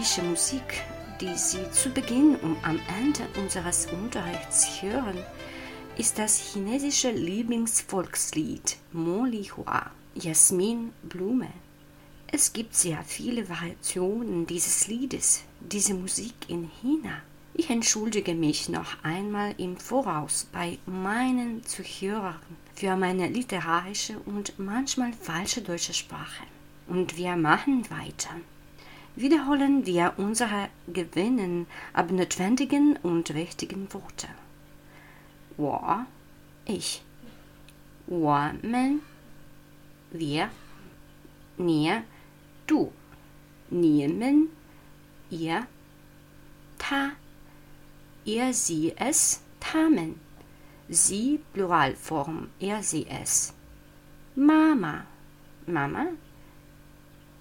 magische Musik, die Sie zu Beginn und am Ende unseres Unterrichts hören, ist das chinesische Lieblingsvolkslied Moli Hua, Jasmin Blume. Es gibt sehr viele Variationen dieses Liedes, diese Musik in China. Ich entschuldige mich noch einmal im Voraus bei meinen Zuhörern für meine literarische und manchmal falsche deutsche Sprache. Und wir machen weiter Wiederholen wir unsere gewinnen, aber notwendigen und wichtigen Worte. 我 ich 我们 wir wir du 你们 ihr ta er sie es tamen sie Pluralform er sie es Mama Mama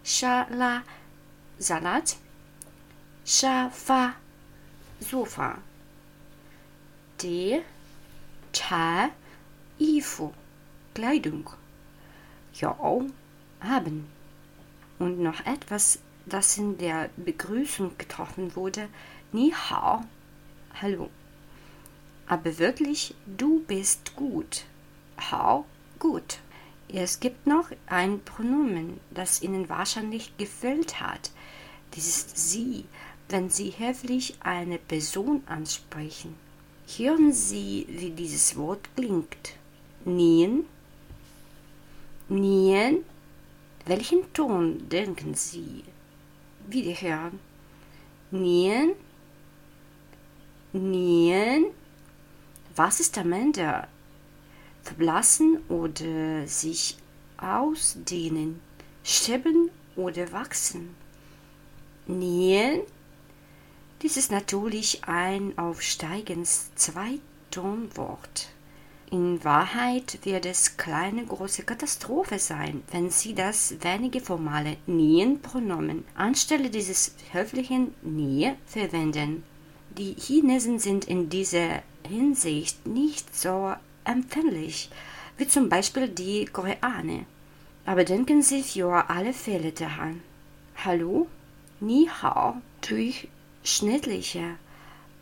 Schala Salat Schafa Sofa Tee Cha Ifu Kleidung Ja haben und noch etwas, das in der Begrüßung getroffen wurde, Ni hao, hallo. Aber wirklich, du bist gut. Hao, gut. Es gibt noch ein Pronomen, das Ihnen wahrscheinlich gefällt hat. Ist Sie, wenn Sie höflich eine Person ansprechen. Hören Sie, wie dieses Wort klingt. Nien. Nien. Welchen Ton denken Sie? Wieder hören. Nien. Nien. Was ist am Ende? Verblassen oder sich ausdehnen, sterben oder wachsen. Nien. Dies ist natürlich ein aufsteigendes Zweitonwort. In Wahrheit wird es keine große Katastrophe sein, wenn Sie das wenige formale Nien-Pronomen anstelle dieses höflichen Nie verwenden. Die Chinesen sind in dieser Hinsicht nicht so empfindlich wie zum Beispiel die Koreaner. Aber denken Sie für alle Fälle daran. Hallo, Ni Hao durch schnittliche,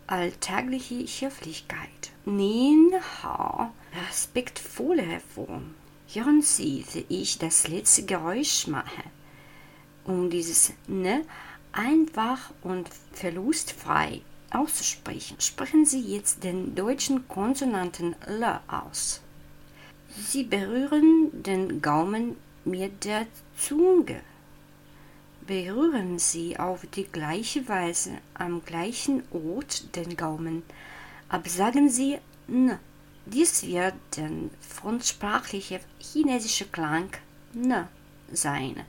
alltägliche Höflichkeit. Ni Hao, respektvolle Form. Hören Sie, wie ich das letzte Geräusch mache. Um dieses Ne einfach und verlustfrei auszusprechen, sprechen Sie jetzt den deutschen Konsonanten L aus. Sie berühren den Gaumen mit der Zunge. Berühren Sie auf die gleiche Weise am gleichen Ort den Gaumen, aber sagen Sie N. Dies wird der frontsprachliche chinesische Klang N sein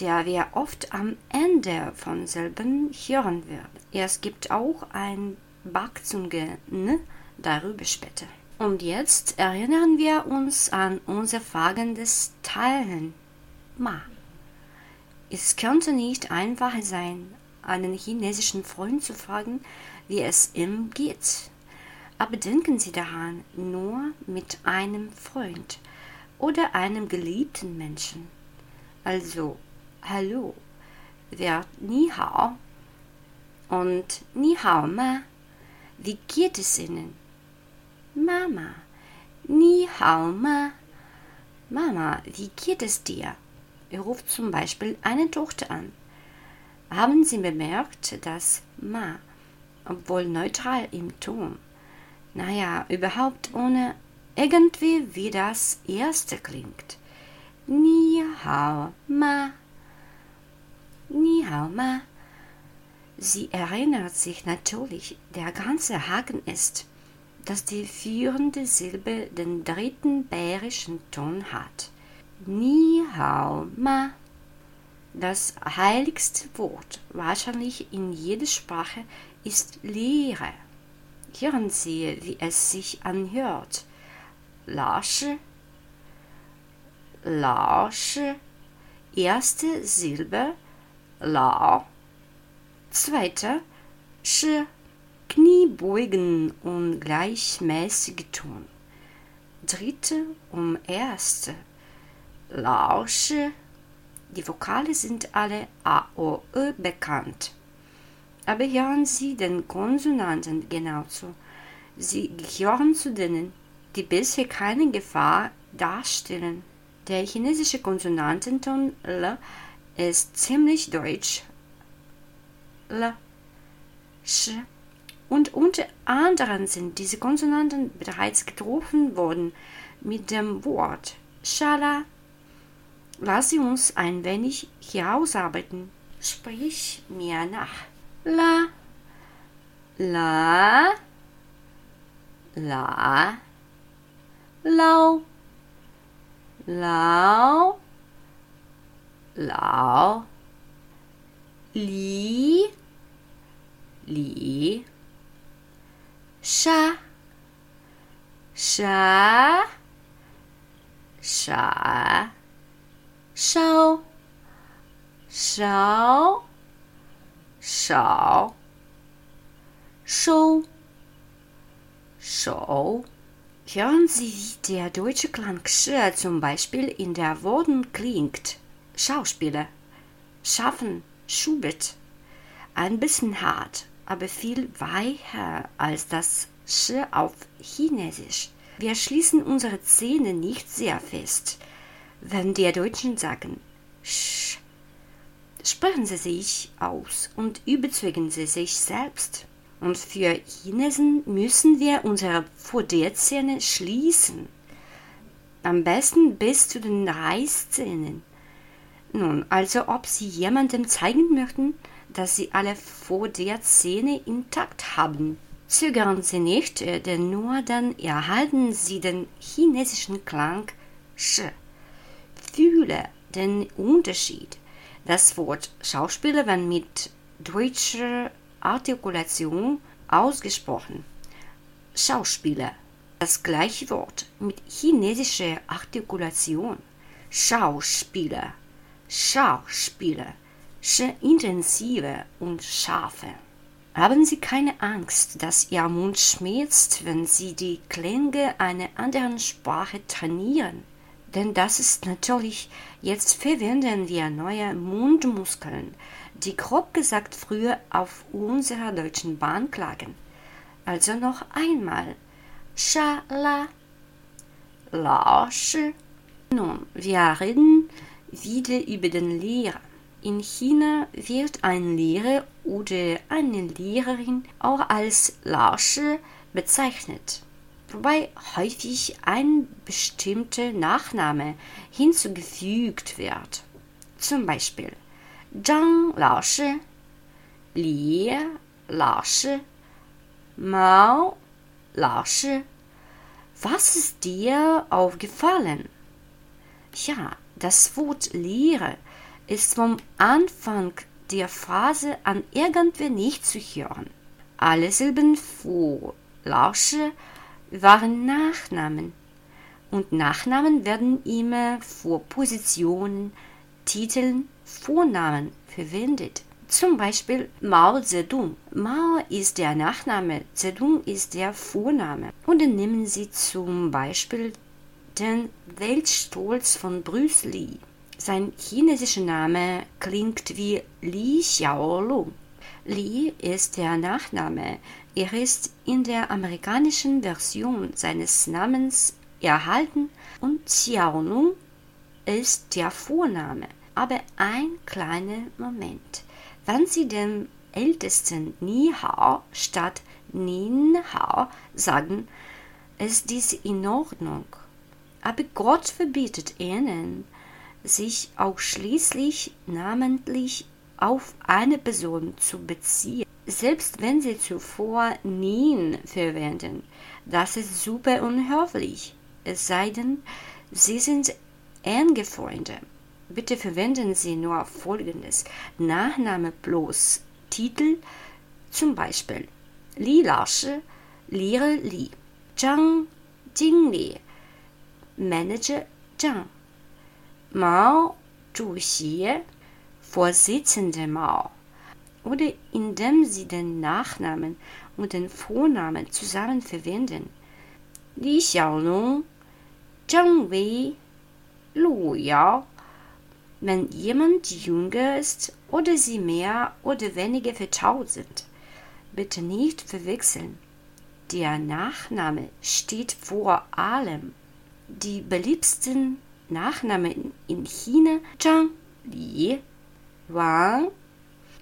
der wir oft am Ende von Silben hören werden. Es gibt auch ein Backzunge N, darüber später. Und jetzt erinnern wir uns an unser fragendes Teilen. Ma. Es könnte nicht einfacher sein, einen chinesischen Freund zu fragen, wie es ihm geht. Aber denken Sie daran, nur mit einem Freund oder einem geliebten Menschen. Also Hallo wird Ni Hao und Ni Hao Ma. Wie geht es Ihnen? Mama, Ni Hao Ma. Mama, wie geht es dir? Er ruft zum Beispiel eine Tochter an. Haben Sie bemerkt, dass Ma, obwohl neutral im Ton, naja, überhaupt ohne irgendwie wie das erste klingt? Ni Hao Ma. Ni hao ma. Sie erinnert sich natürlich, der ganze Haken ist, dass die führende Silbe den dritten bayerischen Ton hat. Ni hao ma. Das heiligste Wort, wahrscheinlich in jeder Sprache, ist Lehre. Hören Sie, wie es sich anhört. Lasche, Lasche, erste Silbe, La. Zweiter Sch. Kniebeugen und gleichmäßige Ton. Dritte um erste. Lausche. Die Vokale sind alle A, O, Ö bekannt. Aber hören Sie den Konsonanten genau zu. Sie gehören zu denen, die bisher keine Gefahr darstellen. Der chinesische Konsonantenton L ist ziemlich deutsch. L, Sch. Und unter anderem sind diese Konsonanten bereits getroffen worden mit dem Wort Schala. Lass sie uns ein wenig herausarbeiten. Sprich mir nach. La, la, la, lau, lau, lau, li, li, sha, sha, sha, shao, shao, shao, shou, shou. Hören Sie, wie der deutsche Klang Sch zum Beispiel in der Worten klingt. Schauspieler, schaffen, Schubert. Ein bisschen hart, aber viel weicher als das Sch auf Chinesisch. Wir schließen unsere Zähne nicht sehr fest, wenn die Deutschen sagen Sch. Sprechen Sie sich aus und überzeugen Sie sich selbst. Und für Chinesen müssen wir unsere Vorderzähne schließen. Am besten bis zu den Reißzähnen. Nun, also ob Sie jemandem zeigen möchten, dass Sie alle Vorderzähne intakt haben. Zögern Sie nicht, denn nur dann erhalten Sie den chinesischen Klang Sch. Fühle den Unterschied. Das Wort Schauspieler wird mit deutscher Artikulation ausgesprochen. Schauspieler. Das gleiche Wort mit chinesischer Artikulation. Schauspieler. Schauspieler. Sehr intensive und scharfe. Haben Sie keine Angst, dass Ihr Mund schmerzt, wenn Sie die Klänge einer anderen Sprache trainieren. Denn das ist natürlich, jetzt verwenden wir neue Mundmuskeln, die grob gesagt früher auf unserer deutschen Bahn klagen. Also noch einmal. Schala. Lausche. Nun, wir reden wieder über den Lehrer. In China wird ein Lehrer oder eine Lehrerin auch als Lausche bezeichnet, wobei häufig ein bestimmter Nachname hinzugefügt wird. Zum Beispiel Zhang Laoshi, Li Laoshi, Mao Laoshi. Was ist dir aufgefallen? Ja, das Wort Lehre ist vom Anfang der Phrase an irgendwie nicht zu hören. Alle Silben Fu, Lausche waren Nachnamen und Nachnamen werden immer vor Positionen, Titeln, Vornamen verwendet. Zum Beispiel Mao Zedong. Mao ist der Nachname, Zedong ist der Vorname. Und dann nehmen Sie zum Beispiel den Weltstolz von Bruce Lee. Sein chinesischer Name klingt wie Li Xiaolong. Li ist der Nachname. Er ist in der amerikanischen Version seines Namens erhalten und Xiaolong ist der Vorname. Aber ein kleiner Moment. Wenn Sie dem Ältesten Ni Hao statt Nin Hao sagen, ist dies in Ordnung. Aber Gott verbietet ihnen, sich ausschließlich namentlich auf eine Person zu beziehen. Selbst wenn sie zuvor Nin verwenden, das ist super unhöflich. Es sei denn, sie sind enge Freunde. Bitte verwenden Sie nur folgendes: Nachname bloß Titel, zum Beispiel Li Laoshi, Lehrer Li, Zhang Jingli, Manager Zhang, Mao Zhuxi, Vorsitzender Mao. Oder indem Sie den Nachnamen und den Vornamen zusammen verwenden. Li Xiaolong, Zhang Wei, Lu Yao, wenn jemand jünger ist oder sie mehr oder weniger vertraut sind. Bitte nicht verwechseln. Der Nachname steht vor allem. Die beliebtesten Nachnamen in China Zhang, Li, Wang.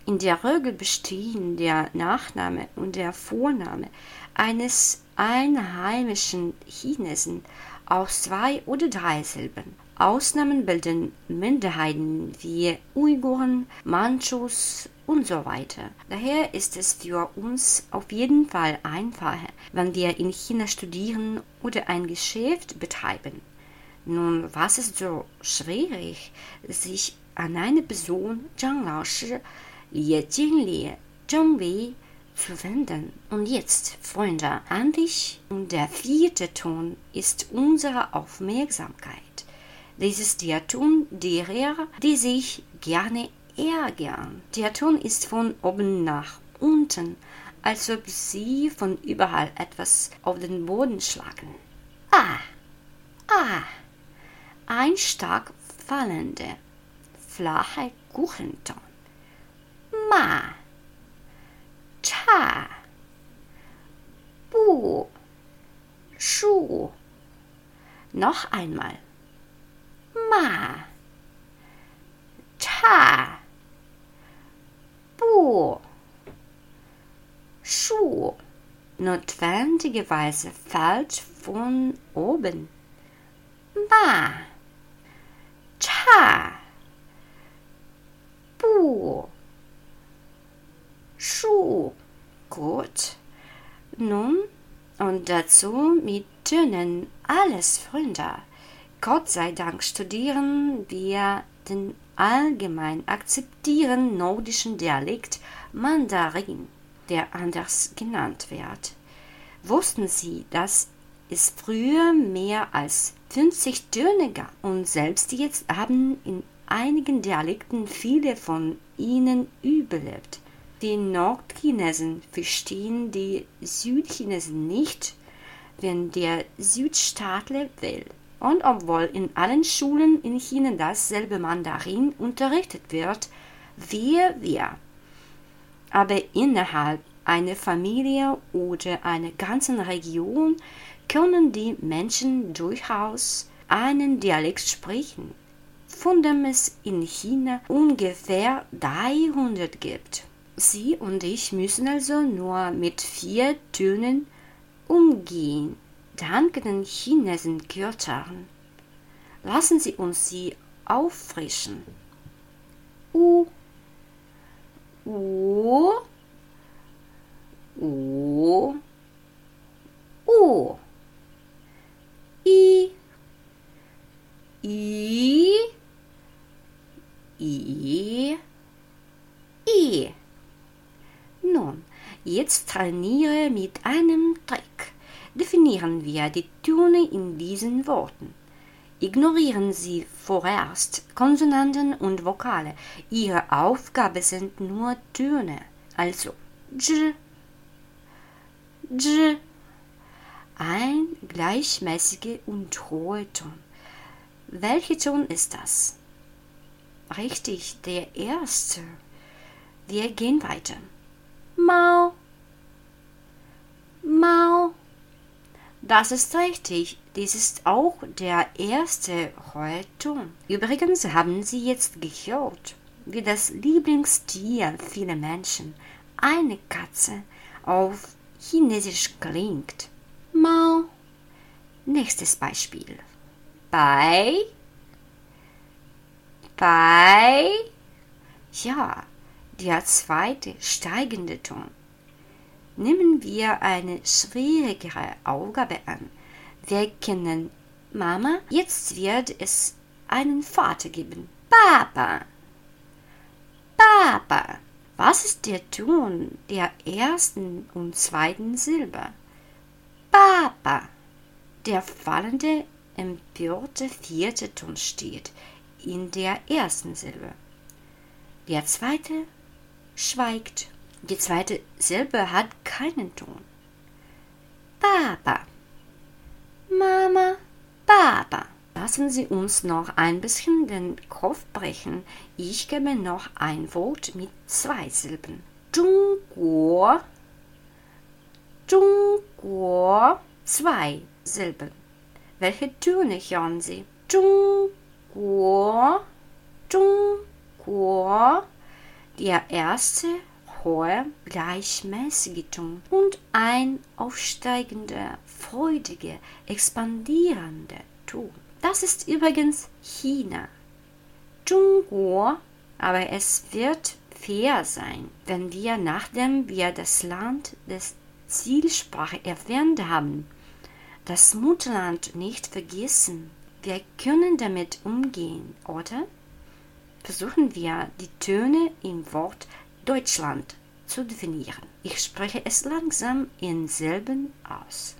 In der Regel bestehen der Nachname und der Vorname eines einheimischen Chinesen aus zwei oder drei Silben. Ausnahmen bilden Minderheiten wie Uiguren, Manchus und so weiter. Daher ist es für uns auf jeden Fall einfacher, wenn wir in China studieren oder ein Geschäft betreiben. Nun, was ist so schwierig, sich an eine Person Zhang Laoshi, Li Jinli, Zheng Wei zu wenden? Und jetzt, Freunde, an dich und der vierte Ton ist unsere Aufmerksamkeit. Dies ist der Ton derer, die sich gerne ärgern. Der Ton ist von oben nach unten, als ob sie von überall etwas auf den Boden schlagen. Ah, ah, ein stark fallender, flacher Kuchenton. Ma, cha, bu, schu. Noch einmal ma, cha, bu, schu. Notwendigerweise falsch von oben. Ma, cha, bu, schu. Gut. Nun dazu mit Tönen alles Freunde. Gott sei Dank studieren wir den allgemein akzeptierten nordischen Dialekt Mandarin, der anders genannt wird. Wussten Sie, dass es früher mehr als 50 Töne gab und selbst jetzt haben in einigen Dialekten viele von ihnen überlebt. Die Nordchinesen verstehen die Südchinesen nicht, wenn der Südstaatler will. Und obwohl in allen Schulen in China dasselbe Mandarin unterrichtet wird, wir wir. Aber innerhalb einer Familie oder einer ganzen Region können die Menschen durchaus einen Dialekt sprechen, von dem es in China ungefähr 300 gibt. Sie und ich müssen also nur mit vier Tönen umgehen. Dankenden Chinesen Kürtern. Lassen Sie uns sie auffrischen. U, U, U, U, I, I, I, I. Nun, jetzt trainiere mit einem Trick definieren wir die Töne in diesen Worten. Ignorieren Sie vorerst Konsonanten und Vokale. Ihre Aufgabe sind nur Töne, also J, J, ein gleichmäßiger und hoher Ton. Welcher Ton ist das? Richtig, der erste. Wir gehen weiter. Mau, Mau. Das ist richtig. Dies ist auch der erste Heuton. Übrigens haben Sie jetzt gehört, wie das Lieblingstier vieler Menschen, eine Katze, auf Chinesisch klingt. Mao. Nächstes Beispiel. Bei. Bei. Ja, der zweite steigende Ton. Nehmen wir eine schwierigere Aufgabe an. Wir kennen Mama, jetzt wird es einen Vater geben. Papa. Papa. Was ist der Ton der ersten und zweiten Silbe? Papa. Der fallende, empörte vierte Ton steht in der ersten Silbe. Der zweite schweigt. Die zweite Silbe hat keinen Ton. Baba. Mama, Baba. Lassen Sie uns noch ein bisschen den Kopf brechen. Ich gebe noch ein Wort mit zwei Silben. Zhongguo. Zhongguo. Zwei Silben. Welche Töne hören Sie? Zhongguo. Zhongguo. Der erste hohe, gleichmäßige Ton und ein aufsteigender, freudiger, expandierender Ton. Das ist übrigens China. Zhongguo, aber es wird fair sein, wenn wir, nachdem wir das Land des Zielsprache erwähnt haben, das Mutterland nicht vergessen. Wir können damit umgehen, oder? Versuchen wir, die Töne im Wort Deutschland zu definieren. Ich spreche es langsam in Silben aus.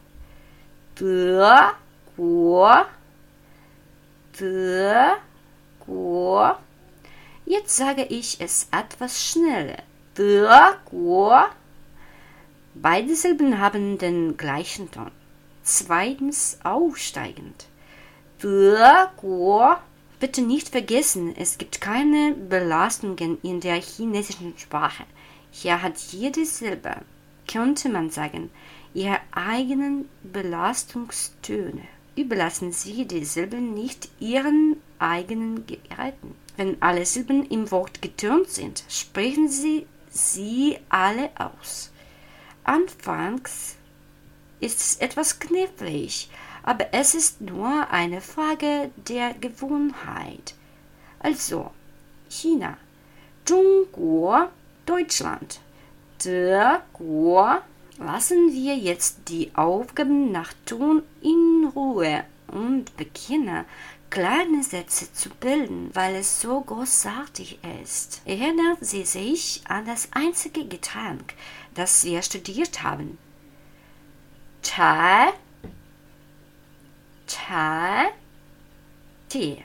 De, Gur, de, Gur. Jetzt sage ich es etwas schneller. De, Gur. Beide Silben haben den gleichen Ton. Zweitens aufsteigend. De, Gur. Bitte nicht vergessen, es gibt keine Belastungen in der chinesischen Sprache. Hier hat jede Silbe, könnte man sagen, ihre eigenen Belastungstöne. Überlassen Sie die Silben nicht Ihren eigenen Geräten. Wenn alle Silben im Wort getönt sind, sprechen Sie sie alle aus. Anfangs ist es etwas knifflig, aber es ist nur eine Frage der Gewohnheit. Also, China, Zhongguo, Deutschland, der Guo. Lassen wir jetzt die Aufgaben nach Ton in Ruhe und beginnen, kleine Sätze zu bilden, weil es so großartig ist. Erinnern Sie sich an das einzige Getränk, das wir studiert haben. Chai Tee.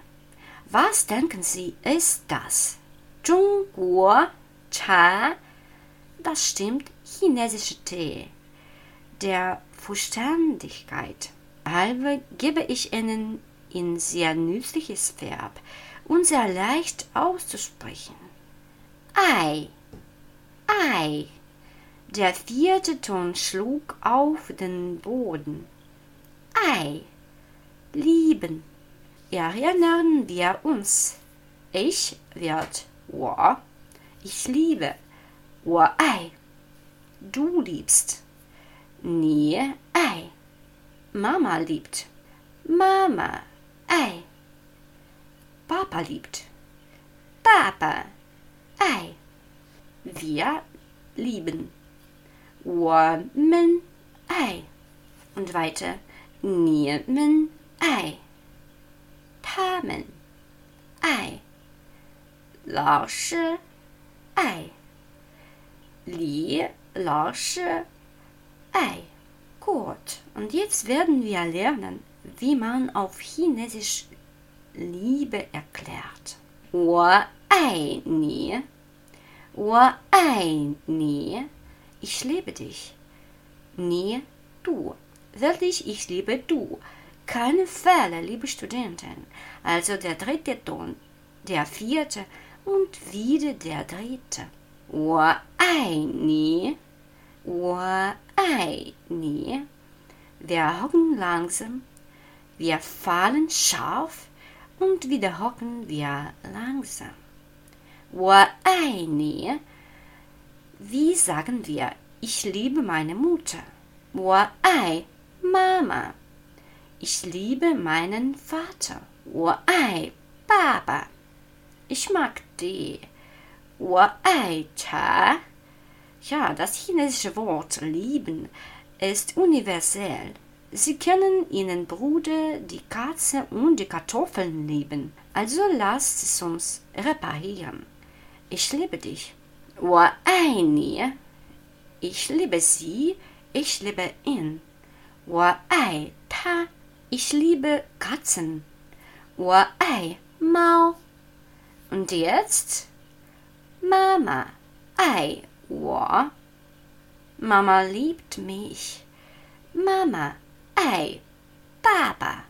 Was denken Sie, ist das? Zhongguo Chai. Das stimmt, chinesischer Tee. Der Verständigkeit halber gebe ich Ihnen ein sehr nützliches Verb und sehr leicht auszusprechen. Ei, Ei. Der vierte Ton schlug auf den Boden. Ei lieben. Erinnern wir uns. Ich wird wo. Ich liebe. Wo ei. Du liebst. Nie ei. Mama liebt. Mama ei. Papa liebt. Papa ei. Wir lieben. 我们爱 und weiter 你们 爱，他们爱，老师爱，李老师爱。Gut, und jetzt werden wir lernen, wie man auf Chinesisch Liebe erklärt. 我爱你，我爱你，ich liebe dich. Nie du. Wirklich, ich liebe du. Keine Fälle, liebe Studenten. Also der dritte Ton, der vierte und wieder der dritte. 我爱你，我爱你. Wir hocken langsam, wir fallen scharf und wieder hocken wir langsam. 我爱你. Wie sagen wir, ich liebe meine Mutter? 我爱 Mama. Ich liebe meinen Vater. 我爱爸爸. Ich mag Tee. 我爱茶. Ja, das chinesische Wort lieben ist universell. Sie können Ihren Bruder, die Katze und die Kartoffeln lieben. Also lasst es uns reparieren. Ich liebe dich. 我爱你. Ich liebe sie. Ich liebe ihn. 我爱他。 ich liebe Katzen. Oh, ei, Mao. Und jetzt? Mama, Ei, wo. Mama liebt mich. Mama, Ei, Papa.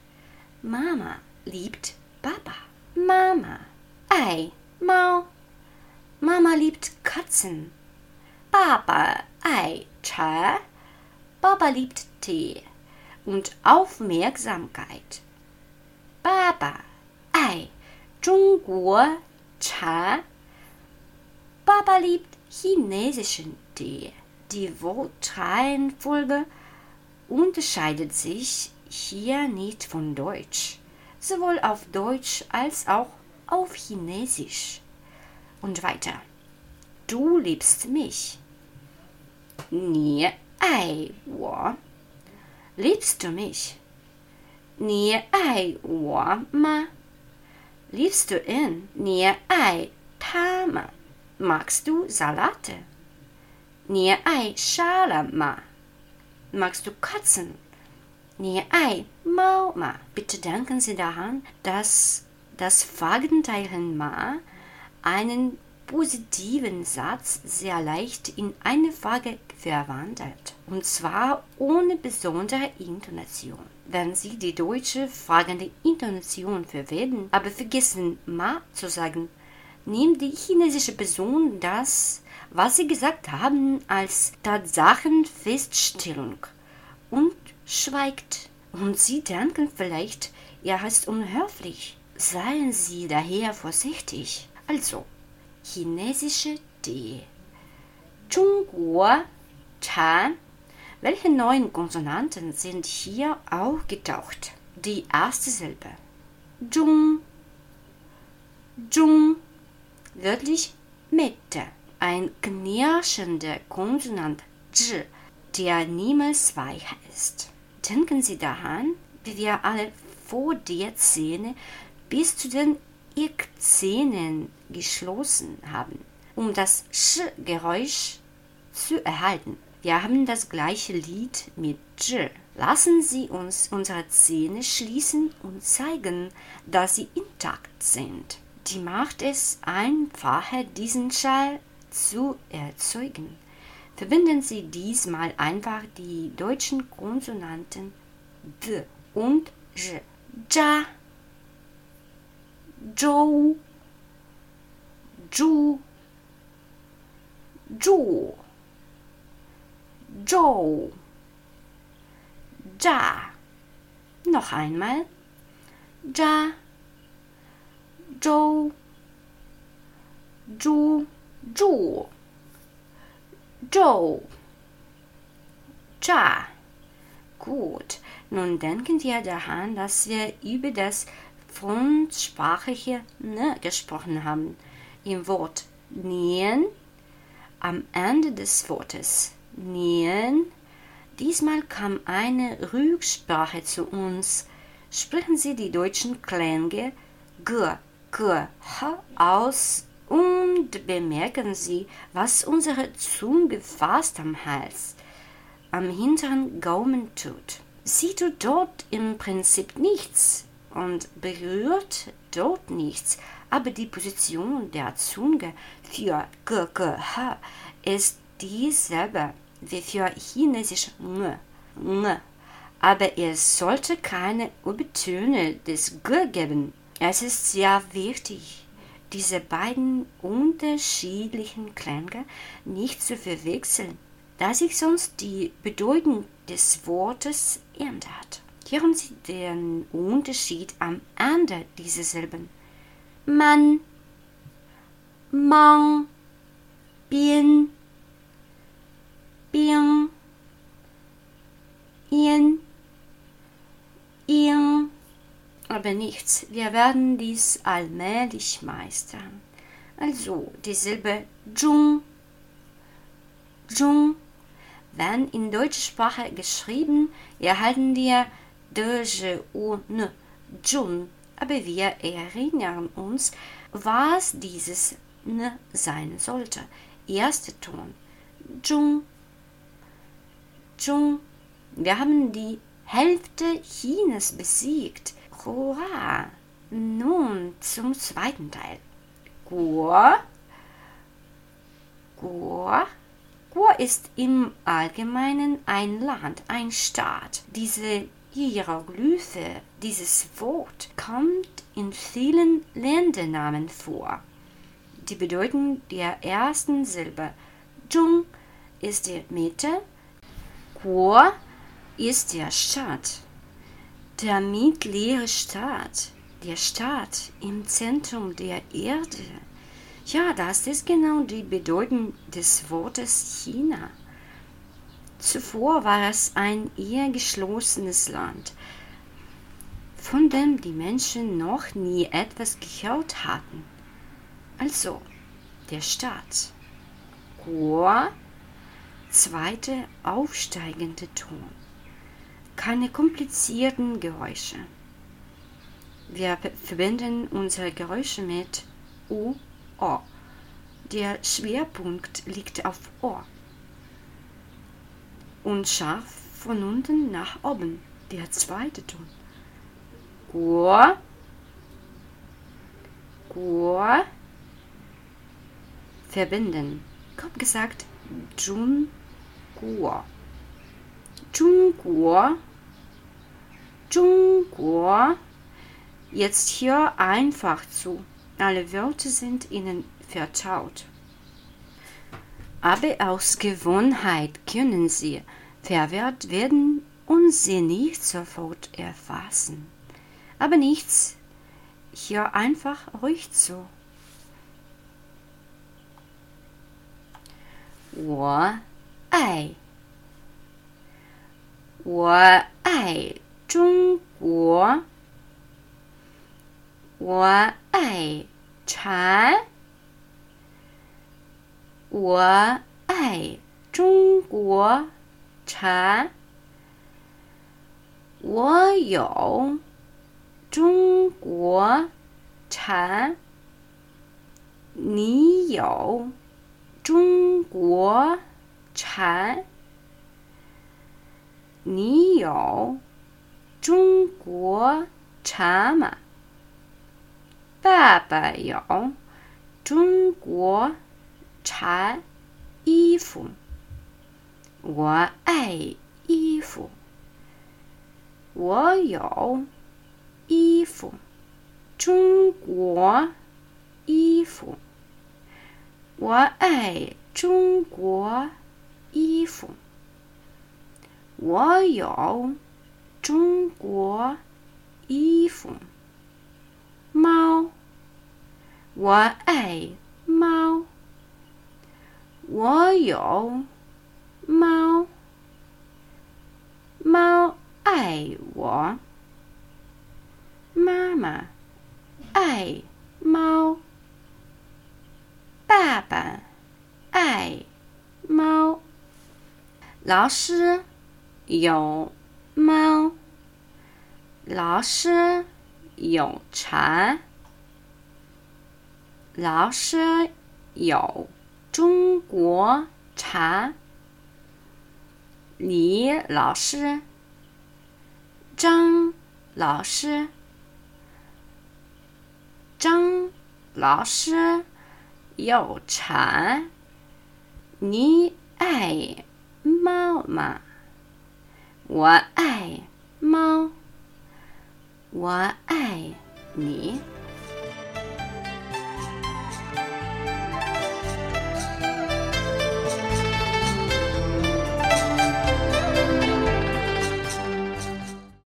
Mama liebt Papa. Mama, Ei, Mao. Mama liebt Katzen. Papa Ei, Cha. Papa liebt Tee und Aufmerksamkeit. Baba, Ei, Zhongguo, Cha. Baba liebt chinesischen Tee. Die Wortreihenfolge unterscheidet sich hier nicht von Deutsch, sowohl auf Deutsch als auch auf Chinesisch. Und weiter. Du liebst mich. Ni ai wo. Liebst du mich? 你爱我吗? Liebst du ihn? 你爱他吗? Magst du Salate? 你爱沙拉吗? Magst du Katzen? 你爱猫吗? Bitte denken Sie daran, dass das Fragenzeichen ma einen positiven Satz sehr leicht in eine Frage verwandelt. Und zwar ohne besondere Intonation. Wenn Sie die deutsche fragende Intonation verwenden, aber vergessen ma zu sagen, nimmt die chinesische Person das, was sie gesagt haben, als Tatsachenfeststellung und schweigt. Und Sie denken vielleicht, er ist unhöflich. Seien Sie daher vorsichtig. Also, chinesische Tee. 中国 Chan. Welche neuen Konsonanten sind hier aufgetaucht? Die erste Silbe. Jung. Jung. Wörtlich Mitte. Ein knirschender Konsonant J, der niemals weich ist. Denken Sie daran, wie wir alle vor der Zähne bis zu den Ich-Zähnen geschlossen haben, um das Sch-Geräusch zu erhalten. Wir haben das gleiche Lied mit Zh. Lassen Sie uns unsere Zähne schließen und zeigen, dass sie intakt sind. Die macht es einfacher, diesen Schall zu erzeugen. Verbinden Sie diesmal einfach die deutschen Konsonanten D und J. Ja, Zhou, Ju, Ju, Joe, Ja. Noch einmal. Ja, Joe, Ju, Ju, Joe, Ja. Gut. Nun denken wir daran, dass wir über das fremdsprachige Ne gesprochen haben. Im Wort Nien am Ende des Wortes Nien. Diesmal kam eine Rücksprache zu uns. Sprechen Sie die deutschen Klänge G G, H aus und bemerken Sie, was unsere Zunge fast am Hals, am hinteren Gaumen tut. Sie tut dort im Prinzip nichts und berührt dort nichts, aber die Position der Zunge für G, G, H ist dieselbe wie für Chinesisch Ng, Ng. Aber es sollte keine Übertöne des G geben. Es ist sehr wichtig, diese beiden unterschiedlichen Klänge nicht zu verwechseln, da sich sonst die Bedeutung des Wortes ändert. Hören Sie den Unterschied am Ende dieser Silben. Man, Mang, Bin, Bing, Yin, Ing, aber nichts. Wir werden dies allmählich meistern. Also die Silbe Jung, Jung. Wenn in deutscher Sprache geschrieben, erhalten wir de, je, u, n, Jun. Aber wir erinnern uns, was dieses n sein sollte. Erster Ton. Jung, Jung. Wir haben die Hälfte Chinas besiegt. Hurra! Nun zum zweiten Teil. Gur. Gur. Gur ist im Allgemeinen ein Land, ein Staat. Diese Hieroglyphe. Dieses Wort kommt in vielen Ländernamen vor. Die Bedeutung der ersten Silbe Zhong ist die Mitte, Guo ist der Staat, der mittlere Staat, der Staat im Zentrum der Erde. Ja, das ist genau die Bedeutung des Wortes China. Zuvor war es ein eher geschlossenes Land, von dem die Menschen noch nie etwas gehört hatten. Also der Staat. Guo, zweite aufsteigende Ton. Keine komplizierten Geräusche. Wir verbinden unsere Geräusche mit U, O. Der Schwerpunkt liegt auf O und scharf von unten nach oben. Der zweite Ton. Guo. Guo. Verbinden. Grob gesagt, Jun Guo. Jun Guo. Jun Guo. Jetzt hier einfach zu. Alle Wörter sind Ihnen vertraut Aber aus Gewohnheit können Sie verwehrt werden und sie nicht sofort erfassen. Aber nichts, hier einfach ruhig zu. 我爱，我爱中国，我爱蝉， 我爱中国。茶，我有中国茶，你有中国茶，你有中国茶吗？爸爸有中国蝉衣服。我爱衣服，我有衣服，中国衣服，我爱中国衣服，我有中国衣服，猫，我爱猫，我有。猫，猫爱我。妈妈爱猫。爸爸爱猫。老师有猫。老师有蝉。老师有中国茶。李老师，张老师，张老师有茶。你爱猫吗？我爱猫。我爱你。